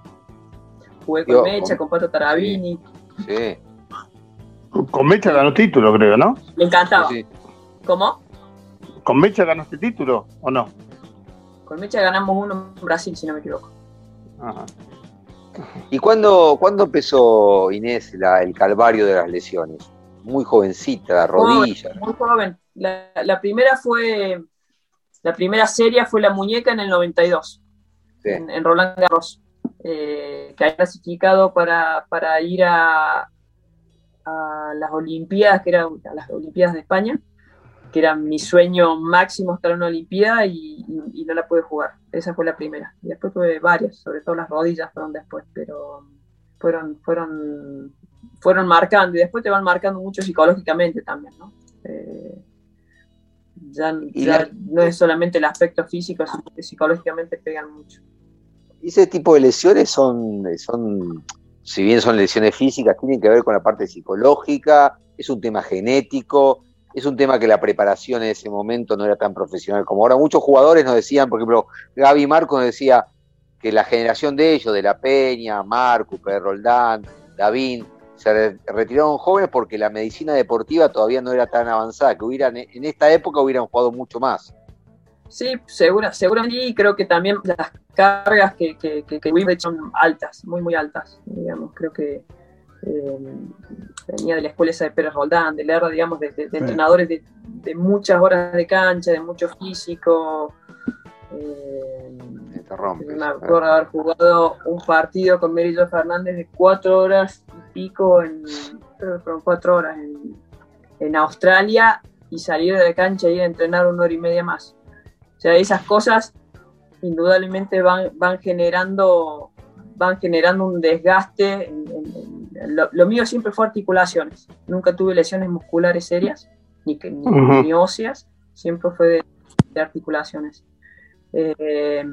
Jugué con Yo, Mecha, con- con Pato Tarabini, Sí, Con Mecha ganó título, creo, ¿no? me encantaba. sí, sí. ¿Cómo? ¿Con Mecha ganaste título o no? Con Mecha ganamos uno en Brasil, si no me equivoco. Ajá. ¿Y cuándo, cuándo empezó Inés la- el calvario de las lesiones? Muy jovencita, rodillas. muy joven. La, la primera fue, la primera serie fue la muñeca en el 92, Sí. en, en Roland Garros, eh, que había clasificado para, para ir a, a las Olimpiadas, que eran las Olimpiadas de España, que era mi sueño máximo estar en una Olimpiada y, y- y no la pude jugar. Esa fue la primera. Y después tuve varias, sobre todo las rodillas fueron después, pero fueron, fueron, fueron marcando y después te van marcando mucho psicológicamente también, ¿no? Eh, ya Y ya la- no es solamente el aspecto físico, sino que psicológicamente pegan mucho. Ese tipo de lesiones son, son, si bien son lesiones físicas, tienen que ver con la parte psicológica, es un tema genético, es un tema que la preparación en ese momento no era tan profesional como ahora. Muchos jugadores nos decían, por ejemplo, Gaby Marco nos decía que la generación de ellos, de La Peña, Marco, Pedro Roldán, David, se re- retiraron jóvenes porque la medicina deportiva todavía no era tan avanzada, que hubieran, en esta época hubieran jugado mucho más. Sí, segura, seguramente, y creo que también las cargas que, que, que, que son altas, muy, muy altas, digamos, creo que eh, venía de la escuela esa de Pérez Roldán, de Lerda, digamos, de, de- de entrenadores de, de muchas horas de cancha, de mucho físico. eh, Te rompes. me acuerdo haber jugado un partido con Merillo Fernández de cuatro horas y pico, en, creo que fueron cuatro horas en, en Australia y salir de la cancha y ir a entrenar una hora y media más. O sea, esas cosas indudablemente van, van generando van generando un desgaste. en- lo, lo mío siempre fue articulaciones. Nunca tuve lesiones musculares serias, ni, ni, Ujú. ni óseas, siempre fue de, de articulaciones. Eh,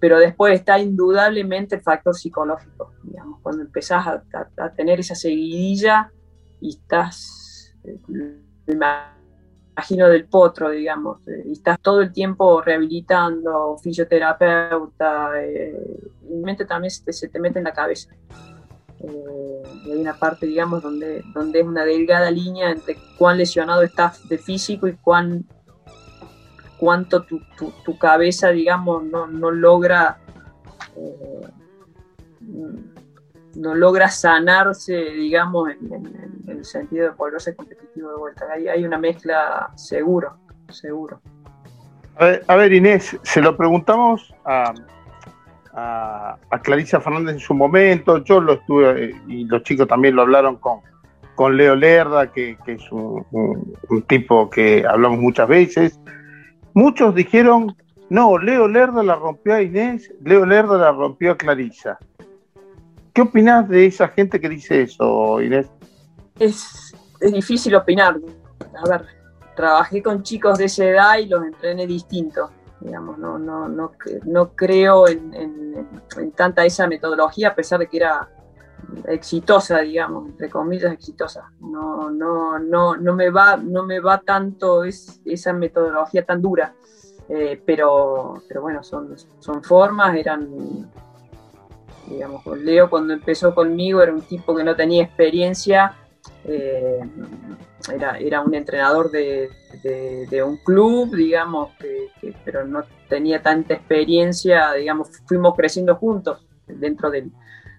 pero después está indudablemente el factor psicológico, digamos, cuando empezás a, a- a tener esa seguidilla y estás, eh, me imagino del potro, digamos, eh, y estás todo el tiempo rehabilitando, fisioterapeuta, eh, y mi mente también se te, se te mete en la cabeza. Eh, y hay una parte, digamos, donde, donde es una delgada línea entre cuán lesionado estás de físico y cuán cuánto tu, tu- cabeza, digamos, no, no logra eh, no logra sanarse, digamos, en el sentido de volverse competitivo de vuelta. Hay, hay una mezcla seguro, seguro. A ver, a ver, Inés, se lo preguntamos a, a, Clarisa Fernández en su momento, yo lo estuve, eh, y los chicos también lo hablaron con, con Leo Lerda, que, es un, tipo que hablamos muchas veces. Muchos dijeron, no, Leo Lerda la rompió a Inés, Leo Lerda la rompió a Clarisa. ¿Qué opinás de esa gente que dice eso, Inés? Es, es difícil opinar. A ver, trabajé con chicos de esa edad y los entrené distinto. Digamos, no, no, no, no creo en, en, tanta esa metodología, a pesar de que era exitosa, digamos, entre comillas, exitosa. No, no, no, no, me, va, no me va tanto es, esa metodología tan dura. Eh, pero, pero bueno, son, son formas, eran, digamos, Leo cuando empezó conmigo era un tipo que no tenía experiencia, eh, era, era, un entrenador de, un club, digamos, pero no tenía tanta experiencia, digamos, fuimos creciendo juntos dentro de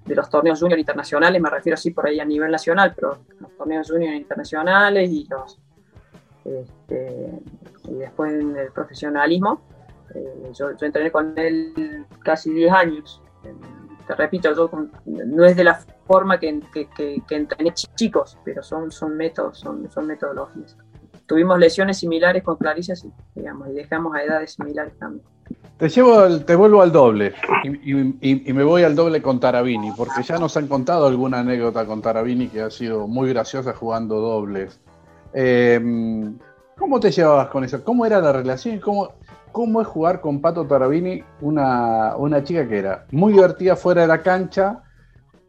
los torneos junior internacionales, me refiero así por ahí a nivel nacional, pero los torneos junior internacionales y los este, y después en el profesionalismo. Eh, yo, entrené con él casi 10 años. Te repito, no es de la forma que, que, entrené chicos, pero son, son métodos, son, son metodologías. Tuvimos lesiones similares con Claricia, digamos, y dejamos a edades similares también. Te llevo, te vuelvo al doble y, me voy al doble con Tarabini, porque ya nos han contado alguna anécdota con Tarabini que ha sido muy graciosa jugando dobles. Eh, ¿Cómo te llevabas con eso? ¿Cómo era la relación? ¿Cómo, cómo es jugar con Pato Tarabini, una, una chica que era muy divertida fuera de la cancha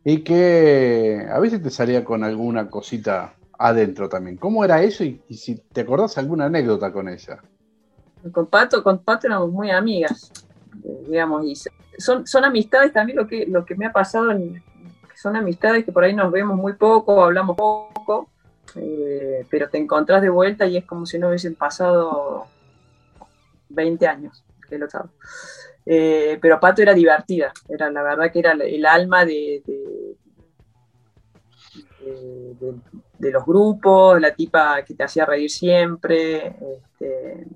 y que a veces te salía con alguna cosita adentro también? ¿Cómo era eso y, si te acordás alguna anécdota con ella? Con Pato, con Pato éramos muy amigas, digamos, y son, son amistades también lo que, lo que me ha pasado, son amistades que por ahí nos vemos muy poco, hablamos poco, eh, pero te encontrás de vuelta y es como si no hubiesen pasado 20 años, que lo eh, pero Pato era divertida, era la verdad que era el alma de, los grupos, la tipa que te hacía reír siempre. Este,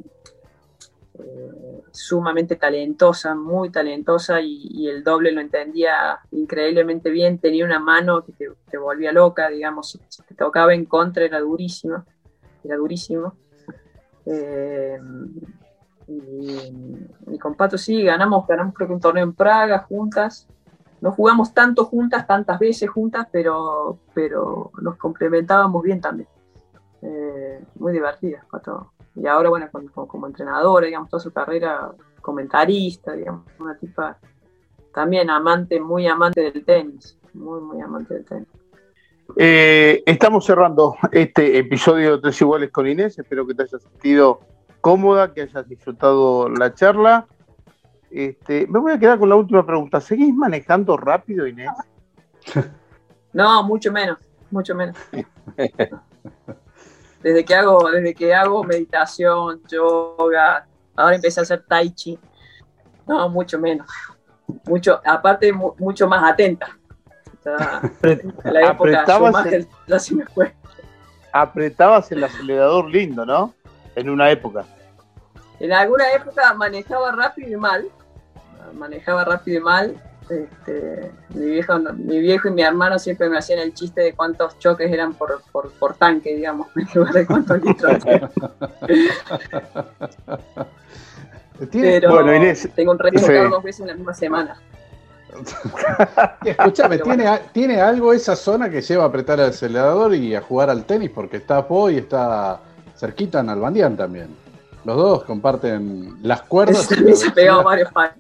eh, sumamente talentosa, muy talentosa y, el doble lo entendía increíblemente bien, tenía una mano que te, volvía loca, digamos, si te tocaba en contra era durísimo, era durísimo. Eh, y, con Pato sí, ganamos, ganamos creo que un torneo en Praga juntas, no jugamos tanto juntas, tantas veces juntas, pero, pero nos complementábamos bien también. Eh, muy divertidas, Pato y ahora, bueno, como, entrenadora, digamos, toda su carrera comentarista, digamos, una tipa también amante, muy amante del tenis, muy, muy amante del tenis. Eh, estamos cerrando este episodio de Tres Iguales con Inés. Espero que te hayas sentido cómoda, que hayas disfrutado la charla. Este, me voy a quedar con la última pregunta. ¿Seguís manejando rápido, Inés? *laughs* No, mucho menos, mucho menos. *laughs* desde que hago, desde que hago meditación, yoga, ahora empecé a hacer tai chi. No, mucho menos. Mucho, aparte mucho más atenta. la época apretabas *laughs* fue. Apretabas el acelerador lindo, ¿no? En una época. En alguna época manejaba rápido y mal. Manejaba rápido y mal este, mi, viejo, mi viejo y mi hermano siempre me hacían el chiste de cuántos choques eran por, por, tanque, digamos, *laughs* en lugar de cuántos litros. *laughs* Pero bueno, Inés, tengo un récord dos veces en la misma semana. *laughs* Escúchame, ¿tiene, ¿tiene algo esa zona que lleva a apretar el acelerador y a jugar al tenis? Porque está Po y está cerquita en Albandián también. Los dos comparten las cuerdas. Ese se ha pegado *laughs* varios palos.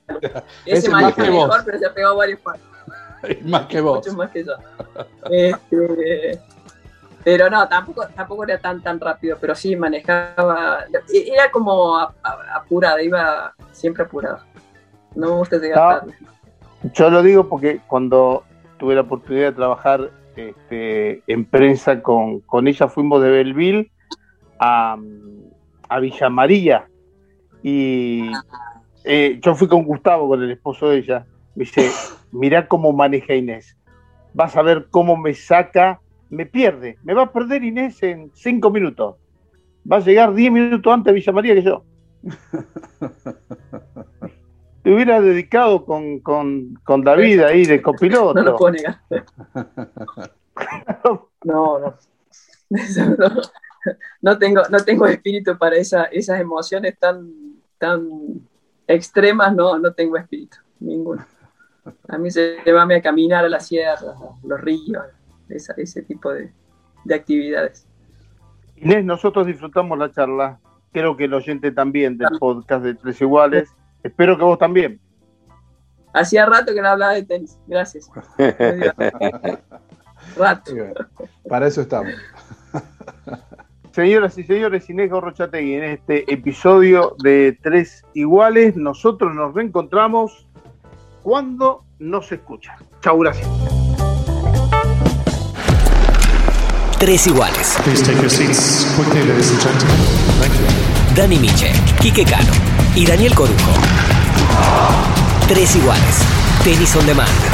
Ese, más que mejor, pero se ha pegado varios palos. *laughs* más que vos. Mucho más que yo. Este, pero no, tampoco, tampoco era tan tan rápido, pero sí manejaba. Era como apurada, iba siempre apurado. No me gusta llegar tarde. Yo lo digo porque cuando tuve la oportunidad de trabajar este, en prensa con, con ella, fuimos de Belleville a a Villa María y eh, yo fui con Gustavo, con el esposo de ella. Me dice, *laughs* mirá cómo maneja Inés. Vas a ver cómo me saca, me pierde. Me va a perder Inés en cinco minutos. Va a llegar diez minutos antes de Villa María que yo. *laughs* Te hubiera dedicado con, David ahí de copiloto. *laughs* No lo puedo negar. no, no. no *laughs* tengo, no tengo espíritu para esa, esas emociones tan, tan extremas, no, no tengo espíritu, ninguno. A mí se llevame a caminar a la sierra, a los ríos, ese tipo de, actividades. Inés, nosotros disfrutamos la charla. Creo que el oyente también del podcast de Tres Iguales. Espero que vos también. Hacía rato que no hablaba de tenis. Gracias. *laughs* rato. Para eso estamos. *laughs* Señoras y señores, Inés Gorrochategui, en este episodio de Tres Iguales, nosotros nos reencontramos cuando nos escuchan. Chau, gracias. Tres iguales. Dani Miche, Quique Cano y Daniel Corujo. Tres iguales. Tenis on demand.